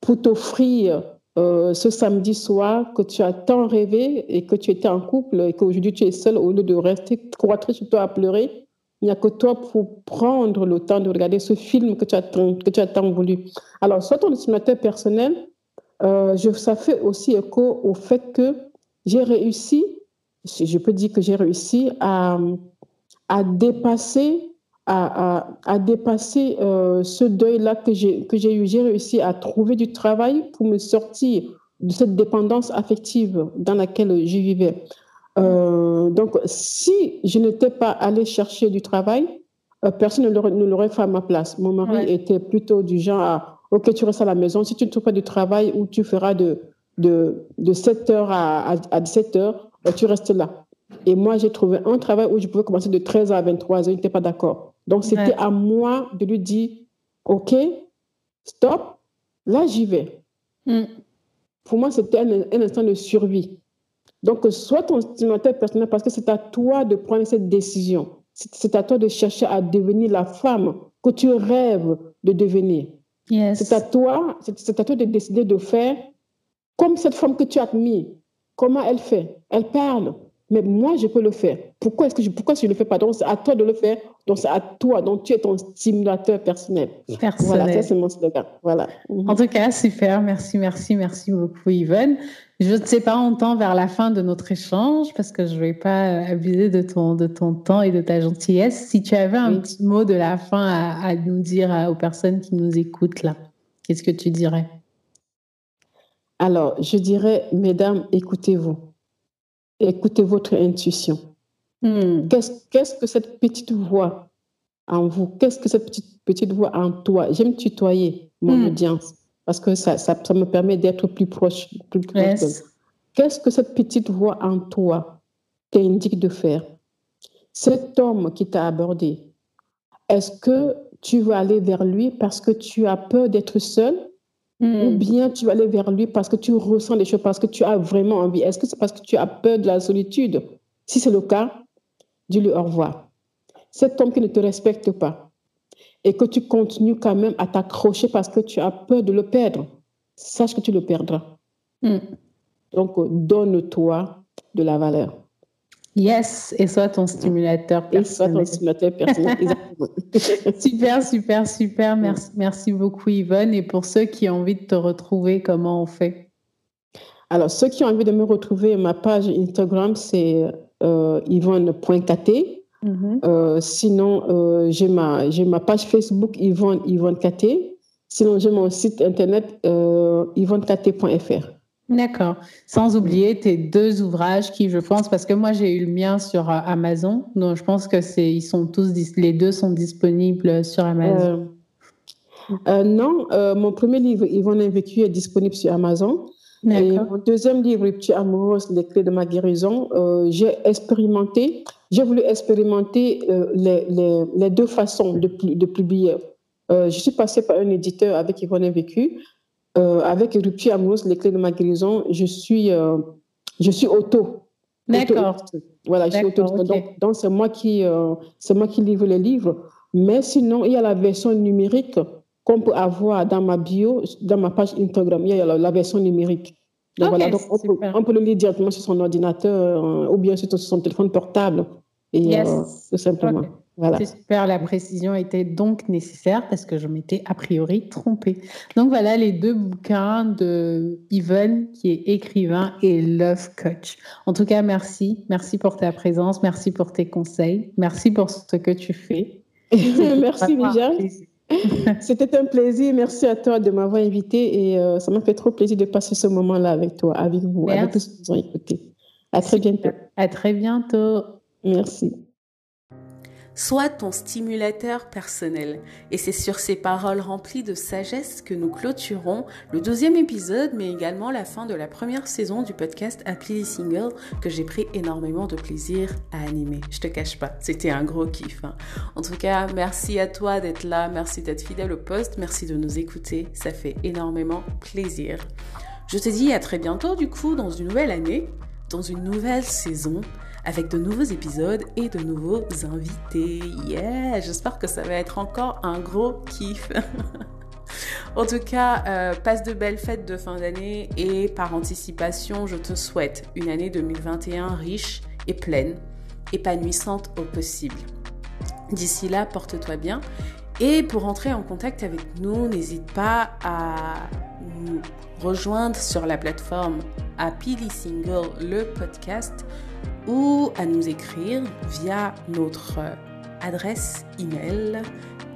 pour t'offrir euh, ce samedi soir que tu as tant rêvé et que tu étais en couple et qu'aujourd'hui tu es seule au lieu de rester croître sur toi à pleurer. Il n'y a que toi pour prendre le temps de regarder ce film que tu as tant, que tu as tant voulu. Alors, soit ton estimateur personnel, euh, je, ça fait aussi écho au fait que j'ai réussi, je peux dire que j'ai réussi à, à dépasser, à, à, dépasser euh, ce deuil-là que j'ai, que j'ai eu. J'ai réussi à trouver du travail pour me sortir de cette dépendance affective dans laquelle je vivais. Euh, donc, si je n'étais pas allée chercher du travail, euh, personne ne l'aurait, fait à ma place. Mon mari était plutôt du genre à OK, tu restes à la maison. Si tu ne trouves pas de travail où tu feras de, de, de 7h à, à, 17h, ben, tu restes là. Et moi, j'ai trouvé un travail où je pouvais commencer de 13h à 23h, il n'était pas d'accord. Donc, c'était à moi de lui dire, OK, stop, là, j'y vais. Mm. Pour moi, c'était un, instant de survie. Donc, sois ton stimulateur personnel parce que c'est à toi de prendre cette décision. C'est à toi de chercher à devenir la femme que tu rêves de devenir. C'est à toi, c'est à toi de décider de faire comme cette femme que tu admires, comment elle fait? Elle parle, mais moi, je peux le faire. Pourquoi est-ce que je, pourquoi je ne le fais pas? Donc, c'est à toi de le faire. Donc, c'est à toi. Donc, tu es ton stimulateur personnel. personnel. Voilà, ça, c'est mon slogan. Voilà. En tout cas, super. Merci, merci, merci beaucoup, Yvonne. Je ne sais pas, on tend vers la fin de notre échange parce que je ne vais pas abuser de ton, de ton temps et de ta gentillesse. Si tu avais un petit mot de la fin à, à nous dire aux personnes qui nous écoutent là, qu'est-ce que tu dirais? Alors, je dirais, mesdames, écoutez-vous écoutez votre intuition. Hmm. Qu'est-ce que cette petite voix en vous Qu'est-ce que cette petite, petite voix en toi? J'aime tutoyer mon hmm. audience parce que ça, ça, me permet d'être plus proche. Plus Qu'est-ce que cette petite voix en toi t'indique de faire? Cet homme qui t'a abordé, est-ce que tu veux aller vers lui parce que tu as peur d'être seul ou hmm. bien tu vas aller vers lui parce que tu ressens des choses, parce que tu as vraiment envie. Est-ce que c'est parce que tu as peur de la solitude? Si c'est le cas, dis-lui au revoir. Cet homme qui ne te respecte pas et que tu continues quand même à t'accrocher parce que tu as peur de le perdre, sache que tu le perdras. Hmm. Donc, donne-toi de la valeur. Yes, et soit ton stimulateur personnel. Et ton stimulateur personnel, super, super, super. Merci, merci beaucoup Yvonne. Et pour ceux qui ont envie de te retrouver, comment on fait? Alors, ceux qui ont envie de me retrouver, ma page Instagram, c'est euh, yvonne.kt. Mm-hmm. Euh, sinon, euh, j'ai ma, ma page Facebook Yvonne, Yvonne KT. Sinon, j'ai mon site internet euh, yvonnekt.fr. D'accord. Sans oublier tes deux ouvrages qui, je pense, parce que moi j'ai eu le mien sur euh, Amazon, donc je pense que c'est, ils sont tous, les deux sont disponibles sur Amazon. Euh, euh, non, mon premier livre, Yvonne a vécu, est disponible sur Amazon. Et mon deuxième livre, Rupture amoureuse, les clés de ma guérison, j'ai expérimenté, j'ai voulu expérimenter les, les, les, deux façons de, de publier. je suis passée par un éditeur avec Yvonne a vécu euh, avec Rupture amoureuse, les clés de ma guérison, je suis, euh, je suis auto. D'accord. Voilà, je suis auto. Donc, c'est moi, qui, euh, c'est moi qui livre les livres. Mais sinon, il y a la version numérique qu'on peut avoir dans ma bio, dans ma page Instagram. Il y a la, version numérique. Donc, voilà, donc on, peut, on, peut, le lire directement sur son ordinateur ou bien sur son téléphone portable. Et yes. tout simplement. C'est super, la précision était donc nécessaire parce que je m'étais a priori trompée. Donc voilà les deux bouquins de Yvonne qui est écrivain et love coach. En tout cas, merci. Merci pour ta présence, merci pour tes conseils, merci pour ce que tu fais. merci Michel. C'était un plaisir. Merci à toi de m'avoir invité et euh, ça m'a fait trop plaisir de passer ce moment-là avec toi, avec vous, avec tous ceux qui ont écouté. À très bientôt. À très bientôt. Merci. Sois ton stimulateur personnel. Et c'est sur ces paroles remplies de sagesse que nous clôturons le deuxième épisode, mais également la fin de la première saison du podcast Happily Single que j'ai pris énormément de plaisir à animer. Je te cache pas, c'était un gros kiff. Hein. En tout cas, merci à toi d'être là, merci d'être fidèle au poste, merci de nous écouter, ça fait énormément plaisir. Je te dis à très bientôt du coup dans une nouvelle année, dans une nouvelle saison avec de nouveaux épisodes et de nouveaux invités. Yeah, j'espère que ça va être encore un gros kiff. en tout cas, euh, passe de belles fêtes de fin d'année et par anticipation, je te souhaite une année 2021 riche et pleine, épanouissante au possible. D'ici là, porte-toi bien et pour entrer en contact avec nous, n'hésite pas à nous rejoindre sur la plateforme Happily Single, le podcast, ou à nous écrire via notre adresse email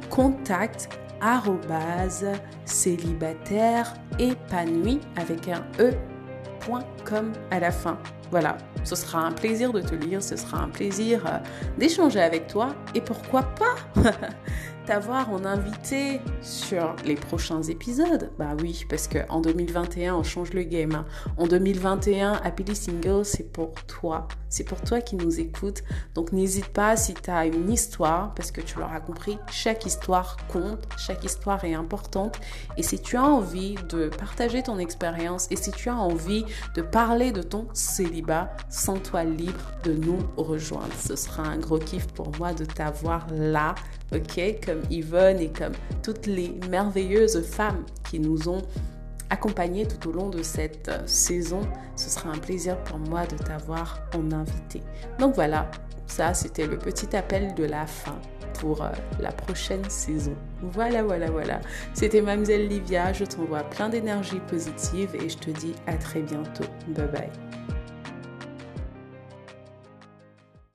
contact célibataire épanoui avec un e.com à la fin. Voilà, ce sera un plaisir de te lire, ce sera un plaisir euh, d'échanger avec toi et pourquoi pas t'avoir en invité sur les prochains épisodes. Bah oui, parce qu'en 2021, on change le game. Hein. En 2021, Happily Single, c'est pour toi. C'est pour toi qui nous écoutes. Donc n'hésite pas si tu as une histoire, parce que tu l'auras compris, chaque histoire compte, chaque histoire est importante. Et si tu as envie de partager ton expérience et si tu as envie de parler de ton célibat, sens-toi libre de nous rejoindre. Ce sera un gros kiff pour moi de t'avoir là, ok, comme Yvonne et comme toutes les merveilleuses femmes qui nous ont accompagner tout au long de cette euh, saison. Ce sera un plaisir pour moi de t'avoir en invité. Donc voilà, ça c'était le petit appel de la fin pour euh, la prochaine saison. Voilà, voilà, voilà. C'était Mademoiselle Livia. Je t'envoie plein d'énergie positive et je te dis à très bientôt. Bye bye.